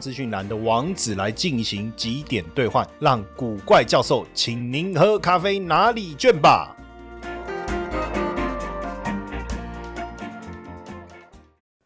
资讯栏的网址来进行几点兑换，让古怪教授请您喝咖啡拿礼券吧。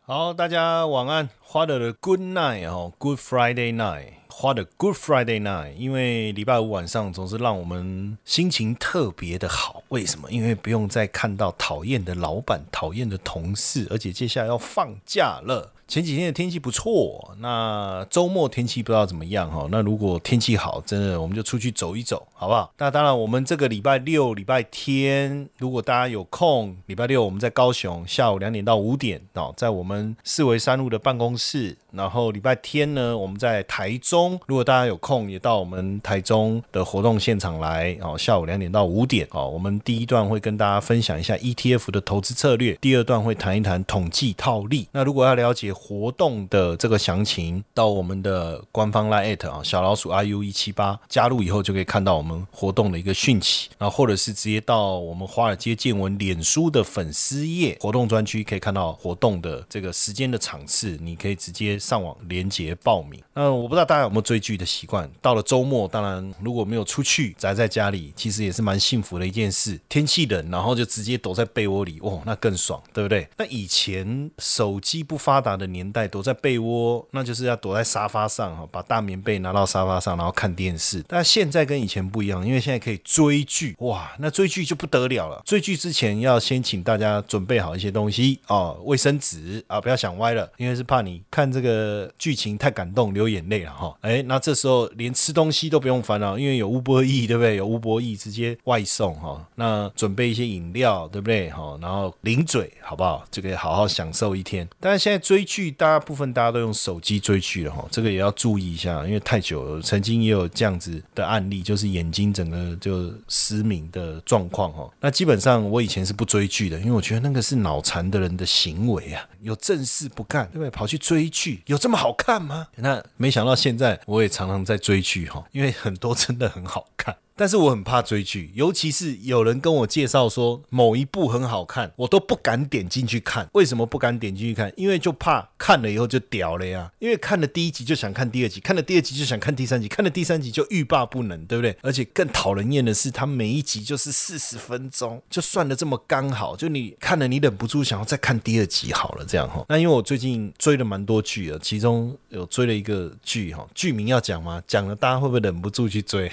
好，大家晚安，花的 Good night 哦，Good Friday night，花的 Good Friday night，因为礼拜五晚上总是让我们心情特别的好。为什么？因为不用再看到讨厌的老板、讨厌的同事，而且接下来要放假了。前几天的天气不错，那周末天气不知道怎么样哈。那如果天气好，真的我们就出去走一走，好不好？那当然，我们这个礼拜六、礼拜天，如果大家有空，礼拜六我们在高雄下午两点到五点哦，在我们四维三路的办公室。然后礼拜天呢，我们在台中，如果大家有空，也到我们台中的活动现场来哦。下午两点到五点哦，我们第一段会跟大家分享一下 ETF 的投资策略，第二段会谈一谈统计套利。那如果要了解，活动的这个详情，到我们的官方 line 啊，小老鼠 iu 一七八加入以后，就可以看到我们活动的一个讯息，然后或者是直接到我们华尔街见闻脸书的粉丝页活动专区，可以看到活动的这个时间的场次，你可以直接上网连接报名。那我不知道大家有没有追剧的习惯，到了周末，当然如果没有出去宅在家里，其实也是蛮幸福的一件事。天气冷，然后就直接躲在被窝里，哇，那更爽，对不对？那以前手机不发达的。年代躲在被窝，那就是要躲在沙发上哈，把大棉被拿到沙发上，然后看电视。但现在跟以前不一样，因为现在可以追剧哇，那追剧就不得了了。追剧之前要先请大家准备好一些东西哦，卫生纸啊，不要想歪了，因为是怕你看这个剧情太感动流眼泪了哈。哎，那这时候连吃东西都不用烦恼，因为有乌波义对不对？有乌波义直接外送哈。那准备一些饮料对不对？哈，然后零嘴好不好？就可以好好享受一天。但是现在追剧。大部分大家都用手机追剧了哈，这个也要注意一下，因为太久了。曾经也有这样子的案例，就是眼睛整个就失明的状况哈。那基本上我以前是不追剧的，因为我觉得那个是脑残的人的行为啊，有正事不干，对不对？跑去追剧，有这么好看吗？那没想到现在我也常常在追剧哈，因为很多真的很好看。但是我很怕追剧，尤其是有人跟我介绍说某一部很好看，我都不敢点进去看。为什么不敢点进去看？因为就怕看了以后就屌了呀。因为看了第一集就想看第二集，看了第二集就想看第三集，看了第三集就欲罢不能，对不对？而且更讨人厌的是，它每一集就是四十分钟，就算的这么刚好，就你看了你忍不住想要再看第二集好了，这样哈。那因为我最近追了蛮多剧的，其中有追了一个剧哈，剧名要讲吗？讲了大家会不会忍不住去追？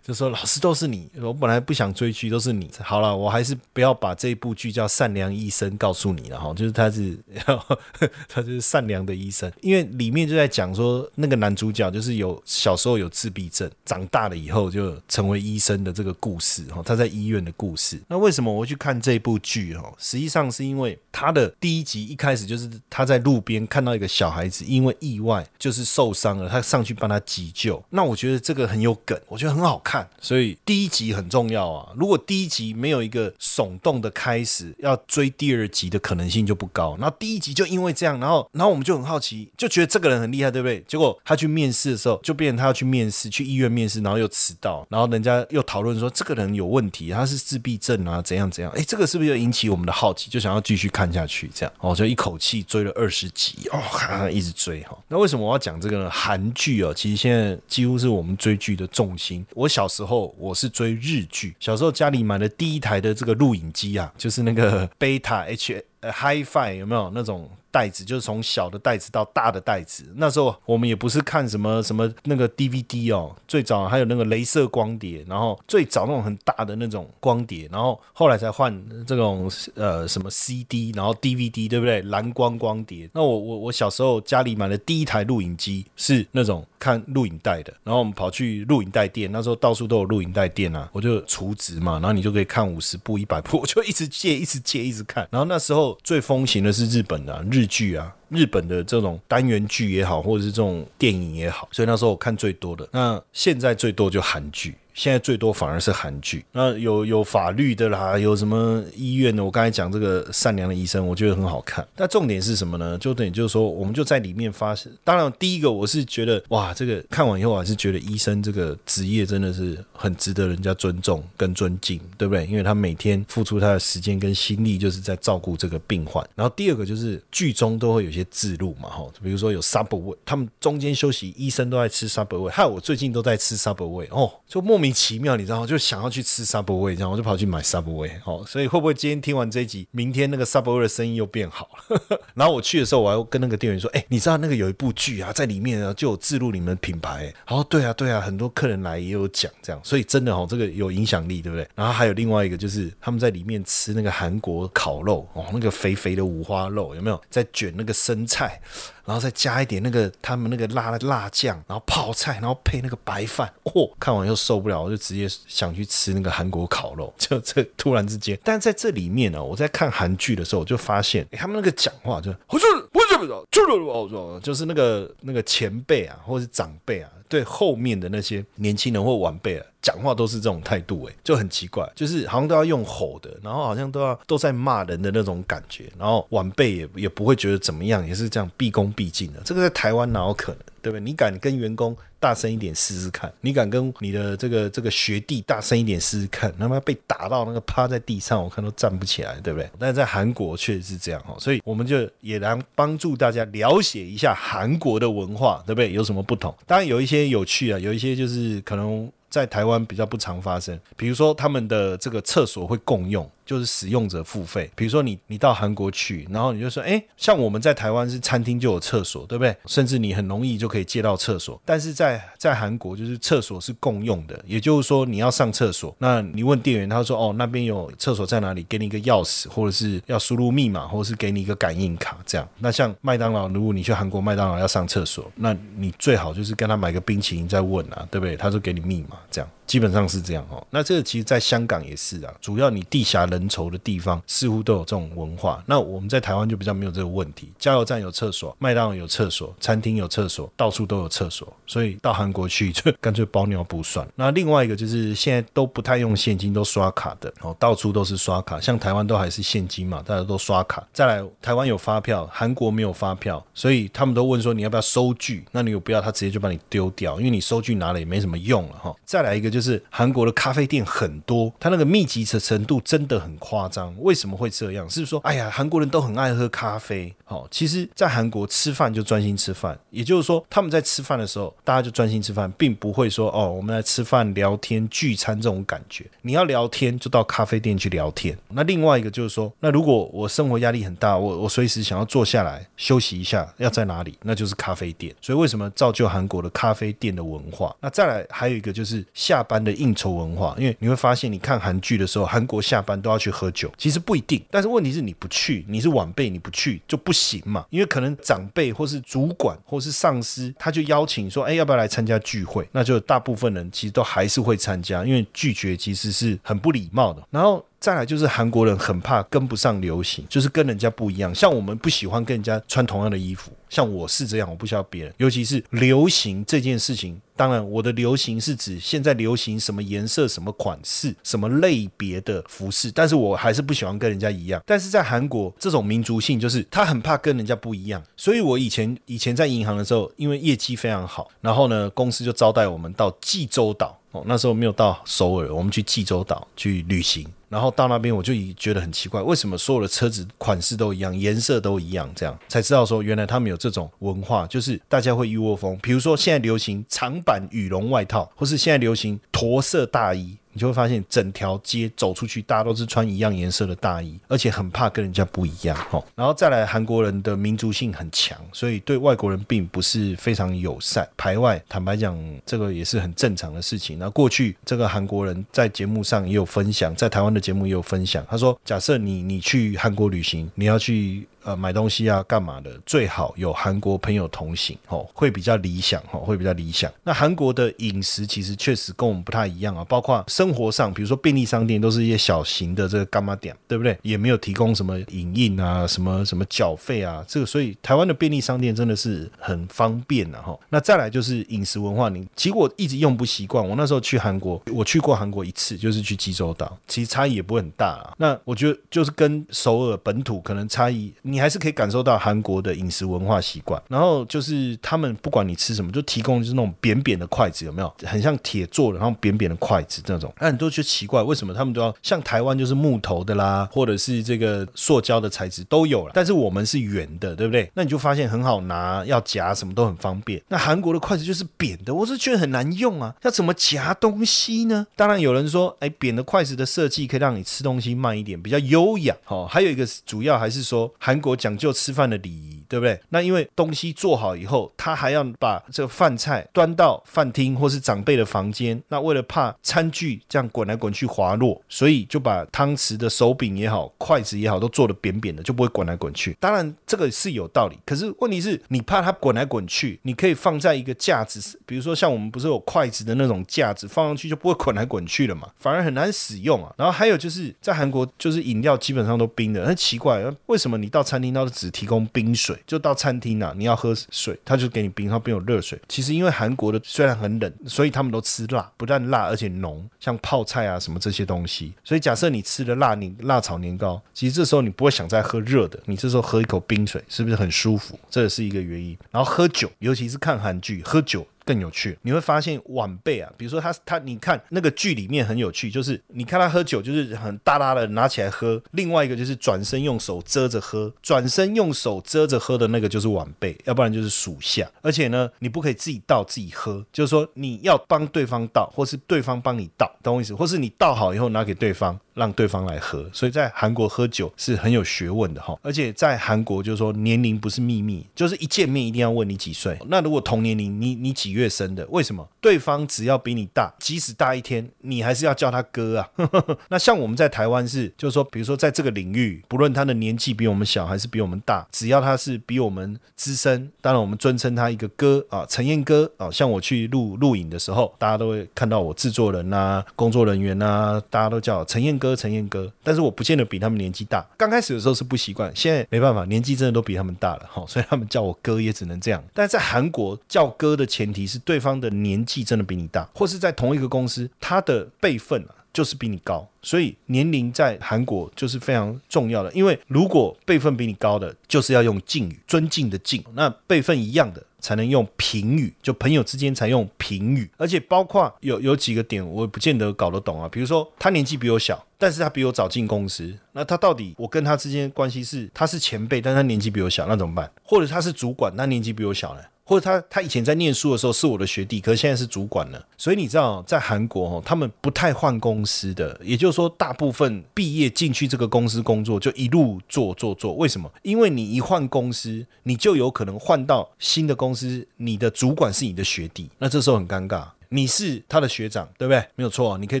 就 是说老师都是你，我本来不想追剧，都是你。好了，我还是不要把这部剧叫《善良医生》告诉你了哈，就是他是，他就是善良的医生，因为里面就在讲说那个男主角就是有小时候有自闭症，长大了以后就成为医生的这个故事哈，他在医院的故事。那为什么我会去看这部剧哈？实际上是因为他的第一集一开始就是他在路边看到一个小孩子因为意外就是受伤了，他上去帮他急救。那我觉得这个很有梗，我觉得很好看。所以第一集很重要啊！如果第一集没有一个耸动的开始，要追第二集的可能性就不高。然后第一集就因为这样，然后然后我们就很好奇，就觉得这个人很厉害，对不对？结果他去面试的时候，就变成他要去面试，去医院面试，然后又迟到，然后人家又讨论说这个人有问题，他是自闭症啊，怎样怎样？哎，这个是不是又引起我们的好奇，就想要继续看下去？这样哦，就一口气追了二十集哦，一直追哈。那为什么我要讲这个呢？韩剧哦，其实现在几乎是我们追剧的重心。我小时时候我是追日剧，小时候家里买的第一台的这个录影机啊，就是那个贝塔 H 呃 HiFi 有没有那种？袋子就是从小的袋子到大的袋子，那时候我们也不是看什么什么那个 DVD 哦，最早还有那个镭射光碟，然后最早那种很大的那种光碟，然后后来才换这种呃什么 CD，然后 DVD 对不对？蓝光光碟。那我我我小时候家里买的第一台录影机是那种看录影带的，然后我们跑去录影带店，那时候到处都有录影带店啊，我就储值嘛，然后你就可以看五十部、一百部，我就一直借、一直借、一直看。然后那时候最风行的是日本的日。日剧啊。日本的这种单元剧也好，或者是这种电影也好，所以那时候我看最多的。那现在最多就韩剧。现在最多反而是韩剧，那有有法律的啦，有什么医院的？我刚才讲这个善良的医生，我觉得很好看。那重点是什么呢？就等于就是说，我们就在里面发生。当然，第一个我是觉得，哇，这个看完以后，还是觉得医生这个职业真的是很值得人家尊重跟尊敬，对不对？因为他每天付出他的时间跟心力，就是在照顾这个病患。然后第二个就是剧中都会有些字录嘛，哈，比如说有 Subway，他们中间休息，医生都在吃 Subway，害我最近都在吃 Subway，哦，就莫名。奇妙，你知道吗？就想要去吃 Subway，这样我就跑去买 Subway。哦，所以会不会今天听完这一集，明天那个 Subway 的生意又变好了？然后我去的时候，我还跟那个店员说：“哎，你知道那个有一部剧啊，在里面啊就有自录你们品牌。”然后对啊，对啊，很多客人来也有讲这样，所以真的哦，这个有影响力，对不对？然后还有另外一个就是他们在里面吃那个韩国烤肉哦，那个肥肥的五花肉有没有？在卷那个生菜。然后再加一点那个他们那个辣辣酱，然后泡菜，然后配那个白饭，哦，看完又受不了，我就直接想去吃那个韩国烤肉。就这突然之间，但在这里面呢，我在看韩剧的时候，我就发现他们那个讲话就不是不是不是就是就是那个那个前辈啊，或者是长辈啊。对后面的那些年轻人或晚辈啊，讲话都是这种态度，哎，就很奇怪，就是好像都要用吼的，然后好像都要都在骂人的那种感觉，然后晚辈也也不会觉得怎么样，也是这样毕恭毕敬的。这个在台湾哪有可能？对不对？你敢跟员工大声一点试试看？你敢跟你的这个这个学弟大声一点试试看？他妈被打到那个趴在地上，我看都站不起来，对不对？但是在韩国确实是这样哈，所以我们就也来帮助大家了解一下韩国的文化，对不对？有什么不同？当然有一些有趣啊，有一些就是可能在台湾比较不常发生，比如说他们的这个厕所会共用。就是使用者付费，比如说你你到韩国去，然后你就说，哎，像我们在台湾是餐厅就有厕所，对不对？甚至你很容易就可以借到厕所，但是在在韩国就是厕所是共用的，也就是说你要上厕所，那你问店员，他说，哦，那边有厕所在哪里？给你一个钥匙，或者是要输入密码，或者是给你一个感应卡，这样。那像麦当劳，如果你去韩国麦当劳要上厕所，那你最好就是跟他买个冰淇淋再问啊，对不对？他说给你密码，这样基本上是这样哦。那这个其实在香港也是啊，主要你地狭人。稠的地方似乎都有这种文化，那我们在台湾就比较没有这个问题。加油站有厕所，麦当劳有厕所，餐厅有厕所，到处都有厕所，所以到韩国去 就干脆包尿布算。那另外一个就是现在都不太用现金，都刷卡的哦，到处都是刷卡。像台湾都还是现金嘛，大家都刷卡。再来，台湾有发票，韩国没有发票，所以他们都问说你要不要收据？那你有不要，他直接就把你丢掉，因为你收据拿了也没什么用了哈。再来一个就就是韩国的咖啡店很多，它那个密集的程度真的很。夸张？为什么会这样？是说，哎呀，韩国人都很爱喝咖啡。好，其实，在韩国吃饭就专心吃饭，也就是说，他们在吃饭的时候，大家就专心吃饭，并不会说哦，我们来吃饭聊天聚餐这种感觉。你要聊天，就到咖啡店去聊天。那另外一个就是说，那如果我生活压力很大，我我随时想要坐下来休息一下，要在哪里？那就是咖啡店。所以为什么造就韩国的咖啡店的文化？那再来还有一个就是下班的应酬文化，因为你会发现，你看韩剧的时候，韩国下班都要去。喝酒其实不一定，但是问题是你不去，你是晚辈，你不去就不行嘛。因为可能长辈或是主管或是上司，他就邀请说，哎，要不要来参加聚会？那就大部分人其实都还是会参加，因为拒绝其实是很不礼貌的。然后。再来就是韩国人很怕跟不上流行，就是跟人家不一样。像我们不喜欢跟人家穿同样的衣服，像我是这样，我不需要别人。尤其是流行这件事情，当然我的流行是指现在流行什么颜色、什么款式、什么类别的服饰，但是我还是不喜欢跟人家一样。但是在韩国这种民族性，就是他很怕跟人家不一样。所以我以前以前在银行的时候，因为业绩非常好，然后呢，公司就招待我们到济州岛。哦，那时候没有到首尔，我们去济州岛去旅行。然后到那边，我就已觉得很奇怪，为什么所有的车子款式都一样，颜色都一样？这样才知道说，原来他们有这种文化，就是大家会一窝蜂。比如说现在流行长版羽绒外套，或是现在流行驼色大衣。你就会发现，整条街走出去，大家都是穿一样颜色的大衣，而且很怕跟人家不一样。哦，然后再来，韩国人的民族性很强，所以对外国人并不是非常友善，排外。坦白讲，这个也是很正常的事情。那过去这个韩国人在节目上也有分享，在台湾的节目也有分享。他说，假设你你去韩国旅行，你要去呃买东西啊干嘛的，最好有韩国朋友同行哦，会比较理想哦，会比较理想。那韩国的饮食其实确实跟我们不太一样啊，包括生活上，比如说便利商店都是一些小型的这个干妈店，对不对？也没有提供什么影印啊，什么什么缴费啊，这个所以台湾的便利商店真的是很方便的哈。那再来就是饮食文化，你其实我一直用不习惯。我那时候去韩国，我去过韩国一次，就是去济州岛，其实差异也不会很大啊。那我觉得就是跟首尔本土可能差异，你还是可以感受到韩国的饮食文化习惯。然后就是他们不管你吃什么，就提供就是那种扁扁的筷子，有没有？很像铁做的，然后扁扁的筷子这种。那很多就奇怪，为什么他们都要像台湾就是木头的啦，或者是这个塑胶的材质都有了，但是我们是圆的，对不对？那你就发现很好拿，要夹什么都很方便。那韩国的筷子就是扁的，我是觉得很难用啊，要怎么夹东西呢？当然有人说，哎，扁的筷子的设计可以让你吃东西慢一点，比较优雅。好，还有一个主要还是说韩国讲究吃饭的礼仪，对不对？那因为东西做好以后，他还要把这个饭菜端到饭厅或是长辈的房间。那为了怕餐具这样滚来滚去滑落，所以就把汤匙的手柄也好，筷子也好，都做的扁扁的，就不会滚来滚去。当然这个是有道理，可是问题是你怕它滚来滚去，你可以放在一个架子，比如说像我们不是有筷子的那种架子，放上去就不会滚来滚去了嘛，反而很难使用啊。然后还有就是在韩国，就是饮料基本上都冰的，很奇怪，为什么你到 餐厅都只提供冰水？就到餐厅啊，你要喝水，他就给你冰，他没有热水。其实因为韩国的虽然很冷，所以他们都吃辣，不但辣而且浓，像泡菜啊什么这些东西。所以假设你吃了辣你辣炒年糕，其实这时候你不会想再喝热的，你这时候喝一口冰水，是不是很舒服？这也是一个原因。然后喝酒，尤其是看韩剧，喝酒。更有趣，你会发现晚辈啊，比如说他他，你看那个剧里面很有趣，就是你看他喝酒，就是很大大的拿起来喝；另外一个就是转身用手遮着喝，转身用手遮着喝的那个就是晚辈，要不然就是属下。而且呢，你不可以自己倒自己喝，就是说你要帮对方倒，或是对方帮你倒，懂我意思？或是你倒好以后拿给对方。让对方来喝，所以在韩国喝酒是很有学问的哈。而且在韩国就是说年龄不是秘密，就是一见面一定要问你几岁。那如果同年龄，你你几月生的？为什么？对方只要比你大，即使大一天，你还是要叫他哥啊。那像我们在台湾是，就是说，比如说在这个领域，不论他的年纪比我们小还是比我们大，只要他是比我们资深，当然我们尊称他一个哥啊，陈彦哥啊。像我去录录影的时候，大家都会看到我制作人呐、工作人员呐，大家都叫陈彦哥。陈彦哥，但是我不见得比他们年纪大。刚开始的时候是不习惯，现在没办法，年纪真的都比他们大了 哈，所以他们叫我哥也只能这样。但是在韩国叫哥的前提是对方的年纪真的比你大，或是在同一个公司，他的辈分啊就是比你高，所以年龄在韩国就是非常重要的。因为如果辈分比你高的，就是要用敬语，尊敬的敬；那辈分一样的。才能用平语，就朋友之间才用平语，而且包括有有几个点，我不见得搞得懂啊。比如说他年纪比我小，但是他比我早进公司，那他到底我跟他之间关系是他是前辈，但他年纪比我小，那怎么办？或者他是主管，他年纪比我小呢？或者他他以前在念书的时候是我的学弟，可是现在是主管了。所以你知道，在韩国哦，他们不太换公司的，也就是说，大部分毕业进去这个公司工作就一路做做做。为什么？因为你一换公司，你就有可能换到新的公司，你的主管是你的学弟，那这时候很尴尬。你是他的学长，对不对？没有错，你可以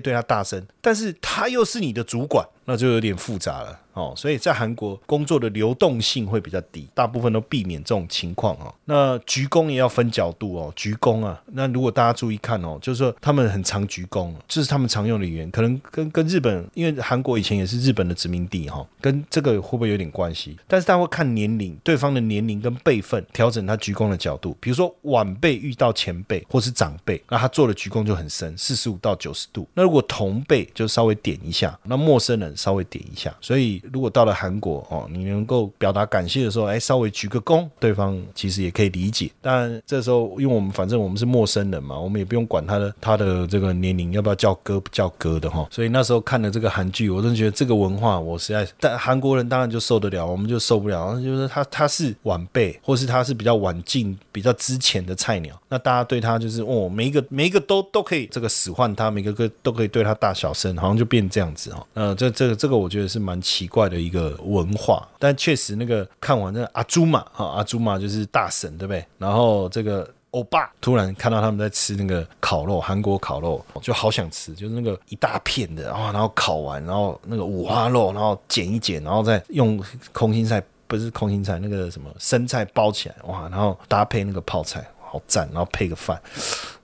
对他大声，但是他又是你的主管，那就有点复杂了。哦，所以在韩国工作的流动性会比较低，大部分都避免这种情况哦。那鞠躬也要分角度哦，鞠躬啊。那如果大家注意看哦，就是说他们很常鞠躬，这是他们常用的语言，可能跟跟日本，因为韩国以前也是日本的殖民地哈，跟这个会不会有点关系？但是他会看年龄，对方的年龄跟辈分，调整他鞠躬的角度。比如说晚辈遇到前辈或是长辈，那他做的鞠躬就很深，四十五到九十度。那如果同辈就稍微点一下，那陌生人稍微点一下。所以如果到了韩国哦，你能够表达感谢的时候，哎，稍微鞠个躬，对方其实也可以理解。当然，这时候因为我们反正我们是陌生人嘛，我们也不用管他的他的这个年龄要不要叫哥不叫哥的哈。所以那时候看了这个韩剧，我真觉得这个文化我实在，但韩国人当然就受得了，我们就受不了。就是他他是晚辈，或是他是比较晚进、比较之前的菜鸟，那大家对他就是哦，每一个每一个都都可以这个使唤他，每个个都可以对他大小声，好像就变这样子哈。呃，这这个这个我觉得是蛮奇怪的一个。文化，但确实那个看完那阿朱玛哈，阿朱玛就是大神，对不对？然后这个欧巴突然看到他们在吃那个烤肉，韩国烤肉，就好想吃，就是那个一大片的啊，然后烤完，然后那个五花肉，然后剪一剪，然后再用空心菜不是空心菜，那个什么生菜包起来，哇，然后搭配那个泡菜，好赞，然后配个饭，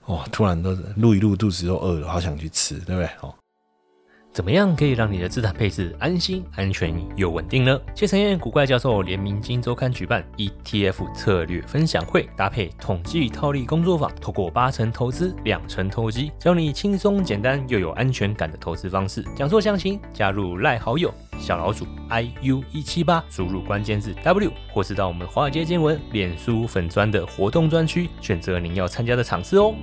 哇，突然都录一录，肚子都饿了，好想去吃，对不对？哦。怎么样可以让你的资产配置安心、安全又稳定呢？谢承彦古怪教授联名金周刊举办 ETF 策略分享会，搭配统计套利工作坊，透过八成投资、两成投机，教你轻松简单又有安全感的投资方式。讲座详情加入赖好友小老鼠 iu 一七八，输入关键字 W，或是到我们华尔街见闻脸书粉砖的活动专区，选择您要参加的场次哦。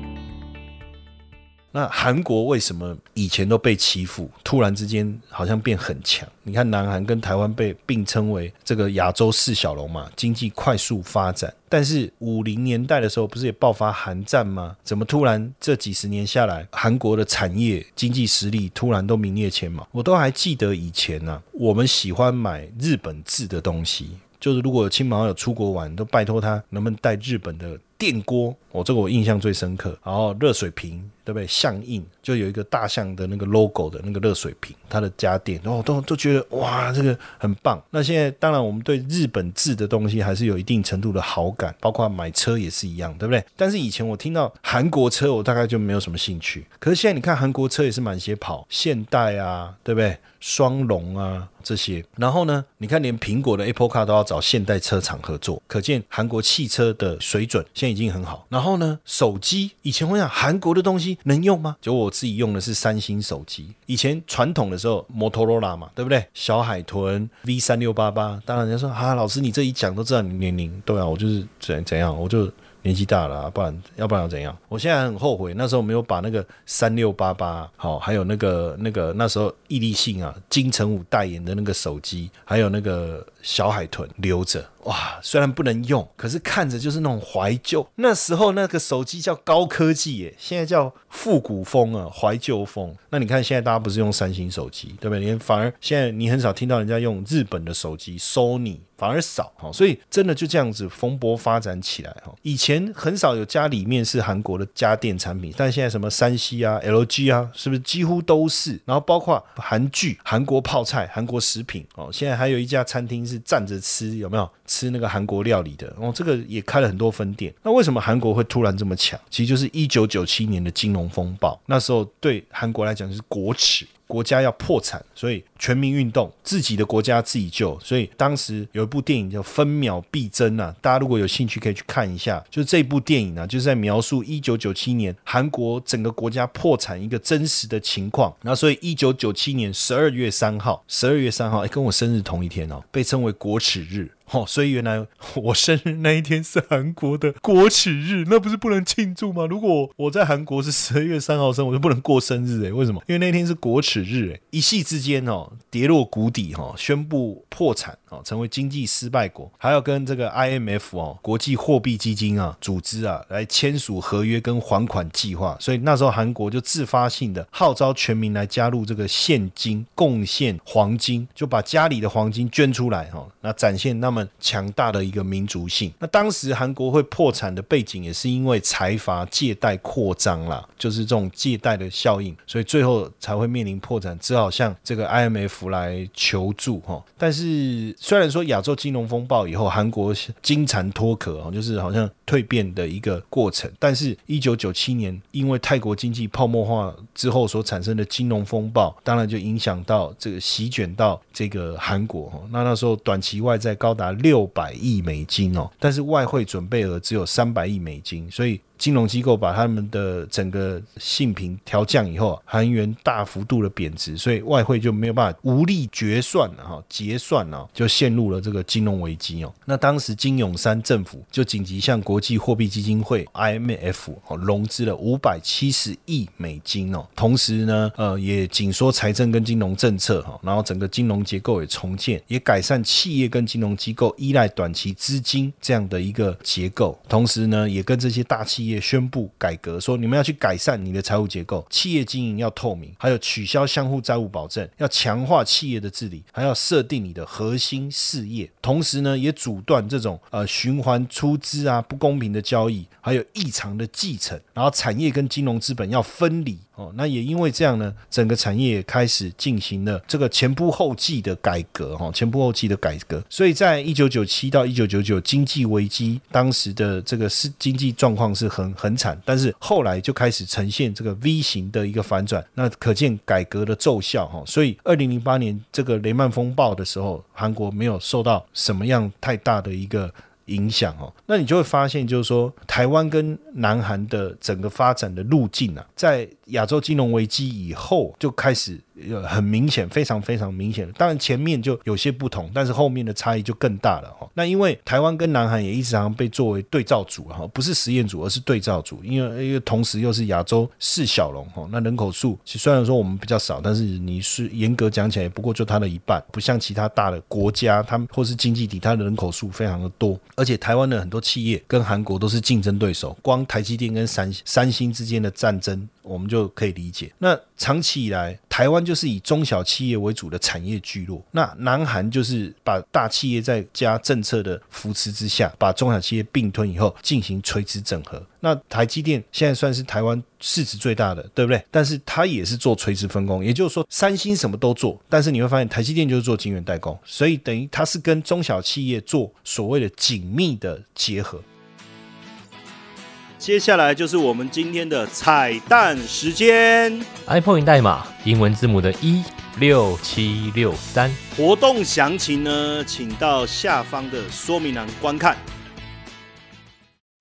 那韩国为什么以前都被欺负，突然之间好像变很强？你看南韩跟台湾被并称为这个亚洲四小龙嘛，经济快速发展。但是五零年代的时候，不是也爆发韩战吗？怎么突然这几十年下来，韩国的产业经济实力突然都名列前茅？我都还记得以前呢，我们喜欢买日本制的东西，就是如果亲朋好友出国玩，都拜托他能不能带日本的电锅，我这个我印象最深刻。然后热水瓶。对不对？象印就有一个大象的那个 logo 的那个热水瓶，它的家电，哦都都觉得哇，这个很棒。那现在当然我们对日本制的东西还是有一定程度的好感，包括买车也是一样，对不对？但是以前我听到韩国车，我大概就没有什么兴趣。可是现在你看韩国车也是满街跑，现代啊，对不对？双龙啊这些，然后呢，你看连苹果的 Apple Car 都要找现代车厂合作，可见韩国汽车的水准现在已经很好。然后呢，手机以前我想韩国的东西。能用吗？就我自己用的是三星手机。以前传统的时候，摩托罗拉嘛，对不对？小海豚 V 三六八八。当然人家说啊，老师你这一讲都知道你年龄。对啊，我就是怎怎样，我就年纪大了，不然要不然要怎样？我现在很后悔，那时候没有把那个三六八八好，还有那个那个那时候毅力信啊，金城武代言的那个手机，还有那个小海豚留着。哇，虽然不能用，可是看着就是那种怀旧。那时候那个手机叫高科技耶，现在叫复古风啊，怀旧风。那你看现在大家不是用三星手机，对不对？你反而现在你很少听到人家用日本的手机，Sony 反而少哈。所以真的就这样子蓬勃发展起来哈。以前很少有家里面是韩国的家电产品，但现在什么三西啊、LG 啊，是不是几乎都是？然后包括韩剧、韩国泡菜、韩国食品哦。现在还有一家餐厅是站着吃，有没有？吃那个韩国料理的哦，这个也开了很多分店。那为什么韩国会突然这么强？其实就是一九九七年的金融风暴，那时候对韩国来讲就是国耻。国家要破产，所以全民运动，自己的国家自己救。所以当时有一部电影叫《分秒必争》啊，大家如果有兴趣可以去看一下。就这部电影呢，就是在描述一九九七年韩国整个国家破产一个真实的情况。那所以一九九七年十二月三号，十二月三号，哎，跟我生日同一天哦，被称为国耻日。哦，所以原来我生日那一天是韩国的国耻日，那不是不能庆祝吗？如果我在韩国是十二月三号生，我就不能过生日诶，为什么？因为那天是国耻日诶，一夕之间哦跌落谷底哈，宣布破产哦，成为经济失败国，还要跟这个 IMF 哦国际货币基金啊组织啊来签署合约跟还款计划，所以那时候韩国就自发性的号召全民来加入这个现金贡献黄金，就把家里的黄金捐出来哈，那展现那。们强大的一个民族性。那当时韩国会破产的背景，也是因为财阀借贷扩张啦，就是这种借贷的效应，所以最后才会面临破产，只好向这个 IMF 来求助哈。但是虽然说亚洲金融风暴以后，韩国金蝉脱壳啊，就是好像蜕变的一个过程，但是一九九七年因为泰国经济泡沫化之后所产生的金融风暴，当然就影响到这个席卷到这个韩国哈。那那时候短期外债高达。六百亿美金哦，但是外汇准备额只有三百亿美金，所以。金融机构把他们的整个性平调降以后，韩元大幅度的贬值，所以外汇就没有办法无力决算了哈，结算了，就陷入了这个金融危机哦。那当时金永山政府就紧急向国际货币基金会 IMF 哦融资了五百七十亿美金哦，同时呢，呃，也紧缩财政跟金融政策哈，然后整个金融结构也重建，也改善企业跟金融机构依赖短期资金这样的一个结构，同时呢，也跟这些大企也宣布改革，说你们要去改善你的财务结构，企业经营要透明，还有取消相互债务保证，要强化企业的治理，还要设定你的核心事业，同时呢，也阻断这种呃循环出资啊不公平的交易，还有异常的继承，然后产业跟金融资本要分离，哦。那也因为这样呢，整个产业也开始进行了这个前仆后继的改革哈，前仆后继的改革。所以在一九九七到一九九九经济危机当时的这个是经济状况是很很惨，但是后来就开始呈现这个 V 型的一个反转，那可见改革的奏效哈。所以二零零八年这个雷曼风暴的时候，韩国没有受到什么样太大的一个。影响哦，那你就会发现，就是说，台湾跟南韩的整个发展的路径啊，在亚洲金融危机以后就开始。有很明显，非常非常明显。当然前面就有些不同，但是后面的差异就更大了哈。那因为台湾跟南韩也一直常被作为对照组哈，不是实验组，而是对照组。因为因为同时又是亚洲四小龙哈，那人口数其实虽然说我们比较少，但是你是严格讲起来，不过就它的一半，不像其他大的国家，他们或是经济体，它的人口数非常的多。而且台湾的很多企业跟韩国都是竞争对手，光台积电跟三三星之间的战争。我们就可以理解，那长期以来，台湾就是以中小企业为主的产业聚落。那南韩就是把大企业在加政策的扶持之下，把中小企业并吞以后进行垂直整合。那台积电现在算是台湾市值最大的，对不对？但是它也是做垂直分工，也就是说，三星什么都做，但是你会发现台积电就是做晶圆代工，所以等于它是跟中小企业做所谓的紧密的结合。接下来就是我们今天的彩蛋时间，iPhone 代码英文字母的一六七六三，活动详情呢，请到下方的说明栏观看。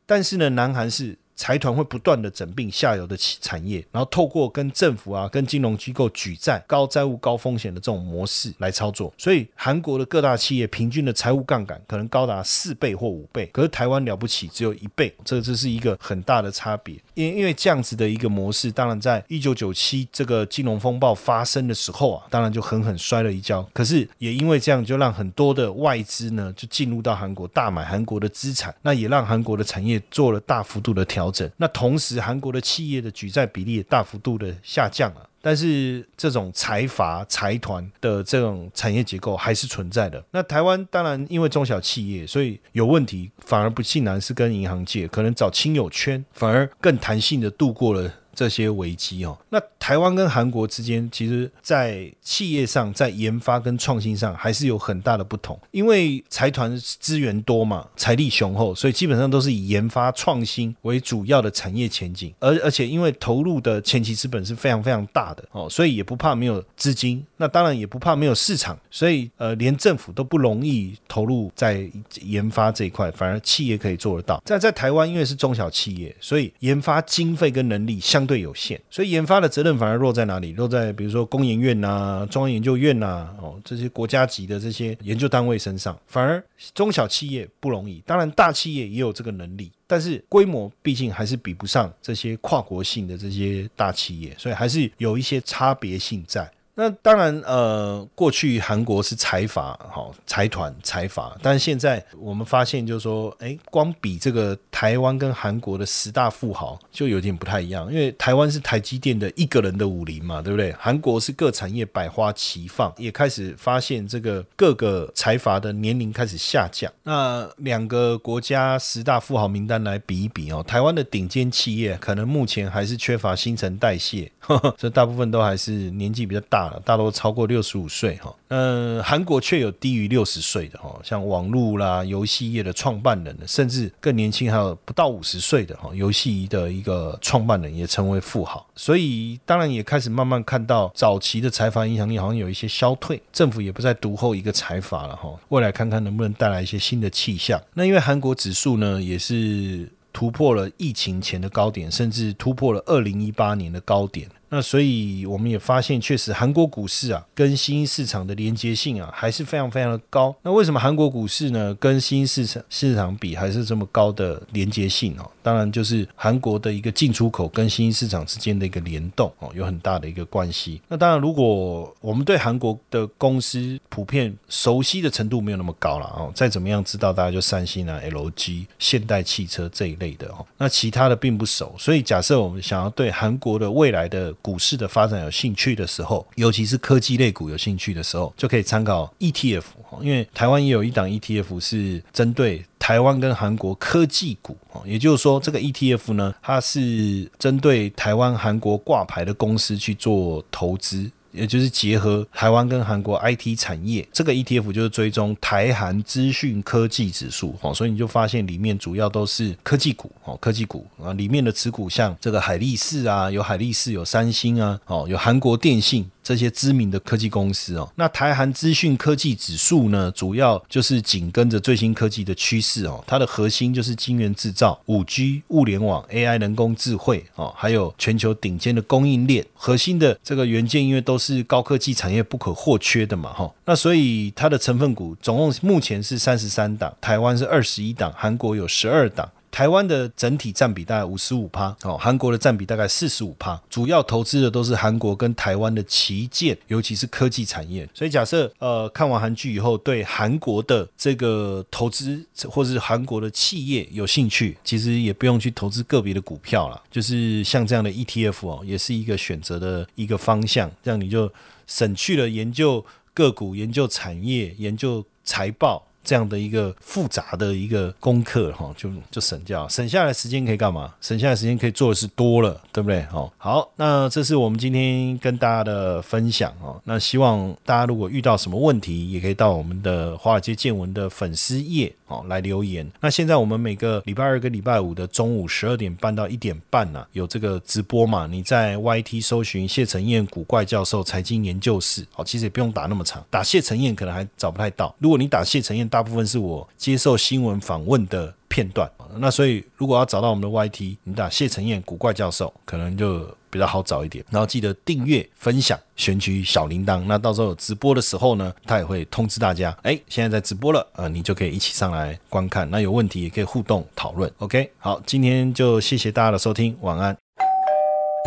但是呢，南韩是。财团会不断的整并下游的企产业，然后透过跟政府啊、跟金融机构举债、高债务、高风险的这种模式来操作。所以韩国的各大企业平均的财务杠杆可能高达四倍或五倍，可是台湾了不起只有一倍，这这是一个很大的差别。因因为这样子的一个模式，当然在一九九七这个金融风暴发生的时候啊，当然就狠狠摔了一跤。可是也因为这样，就让很多的外资呢就进入到韩国大买韩国的资产，那也让韩国的产业做了大幅度的调。那同时韩国的企业的举债比例也大幅度的下降了，但是这种财阀财团的这种产业结构还是存在的。那台湾当然因为中小企业，所以有问题反而不竟然是跟银行借，可能找亲友圈，反而更弹性的度过了。这些危机哦，那台湾跟韩国之间，其实在企业上、在研发跟创新上，还是有很大的不同。因为财团资源多嘛，财力雄厚，所以基本上都是以研发创新为主要的产业前景。而而且因为投入的前期资本是非常非常大的哦，所以也不怕没有资金。那当然也不怕没有市场，所以呃，连政府都不容易投入在研发这一块，反而企业可以做得到。在在台湾，因为是中小企业，所以研发经费跟能力相。相对有限，所以研发的责任反而落在哪里？落在比如说工研院呐、中央研究院呐，哦，这些国家级的这些研究单位身上。反而中小企业不容易，当然大企业也有这个能力，但是规模毕竟还是比不上这些跨国性的这些大企业，所以还是有一些差别性在。那当然，呃，过去韩国是财阀，哈，财团财阀，但是现在我们发现，就是说，哎，光比这个台湾跟韩国的十大富豪就有点不太一样，因为台湾是台积电的一个人的武林嘛，对不对？韩国是各产业百花齐放，也开始发现这个各个财阀的年龄开始下降。那两个国家十大富豪名单来比一比哦，台湾的顶尖企业可能目前还是缺乏新陈代谢，所以大部分都还是年纪比较大。大多超过六十五岁哈，嗯，韩国却有低于六十岁的哈，像网络啦、游戏业的创办人，甚至更年轻，还有不到五十岁的哈，游戏的一个创办人也成为富豪，所以当然也开始慢慢看到早期的财阀影响力好像有一些消退，政府也不再独后一个财阀了哈，未来看看能不能带来一些新的气象。那因为韩国指数呢，也是突破了疫情前的高点，甚至突破了二零一八年的高点。那所以我们也发现，确实韩国股市啊，跟新兴市场的连接性啊，还是非常非常的高。那为什么韩国股市呢，跟新兴市场市场比还是这么高的连接性哦？当然就是韩国的一个进出口跟新兴市场之间的一个联动哦，有很大的一个关系。那当然，如果我们对韩国的公司普遍熟悉的程度没有那么高了哦，再怎么样知道，大家就三星啊、LG、现代汽车这一类的哦，那其他的并不熟。所以假设我们想要对韩国的未来的股市的发展有兴趣的时候，尤其是科技类股有兴趣的时候，就可以参考 ETF。因为台湾也有一档 ETF 是针对台湾跟韩国科技股，也就是说，这个 ETF 呢，它是针对台湾、韩国挂牌的公司去做投资。也就是结合台湾跟韩国 IT 产业，这个 ETF 就是追踪台韩资讯科技指数，哦，所以你就发现里面主要都是科技股，哦，科技股啊，里面的持股像这个海力士啊，有海力士，有三星啊，哦，有韩国电信。这些知名的科技公司哦，那台韩资讯科技指数呢，主要就是紧跟着最新科技的趋势哦，它的核心就是晶圆制造、五 G、物联网、AI、人工智慧哦，还有全球顶尖的供应链，核心的这个元件，因为都是高科技产业不可或缺的嘛哈，那所以它的成分股总共目前是三十三档，台湾是二十一档，韩国有十二档。台湾的整体占比大概五十五趴，哦，韩国的占比大概四十五趴，主要投资的都是韩国跟台湾的旗舰，尤其是科技产业。所以假设呃看完韩剧以后，对韩国的这个投资或是韩国的企业有兴趣，其实也不用去投资个别的股票了，就是像这样的 ETF 哦，也是一个选择的一个方向，这样你就省去了研究个股、研究产业、研究财报。这样的一个复杂的一个功课哈，就就省掉，省下来时间可以干嘛？省下来时间可以做的是多了，对不对？哦，好，那这是我们今天跟大家的分享哦。那希望大家如果遇到什么问题，也可以到我们的华尔街见闻的粉丝页哦来留言。那现在我们每个礼拜二跟礼拜五的中午十二点半到一点半呢，有这个直播嘛？你在 YT 搜寻谢承彦古怪教授财经研究室，哦，其实也不用打那么长，打谢承彦可能还找不太到。如果你打谢承彦。大部分是我接受新闻访问的片段，那所以如果要找到我们的 YT，你打谢承彦古怪教授，可能就比较好找一点。然后记得订阅、分享、选取小铃铛，那到时候有直播的时候呢，他也会通知大家。哎，现在在直播了，呃，你就可以一起上来观看。那有问题也可以互动讨论。OK，好，今天就谢谢大家的收听，晚安。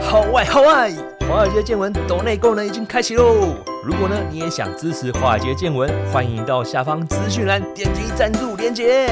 好外好外，华尔街见闻抖内功能已经开启喽！如果呢你也想支持华尔街见闻，欢迎到下方资讯栏点击赞助连接。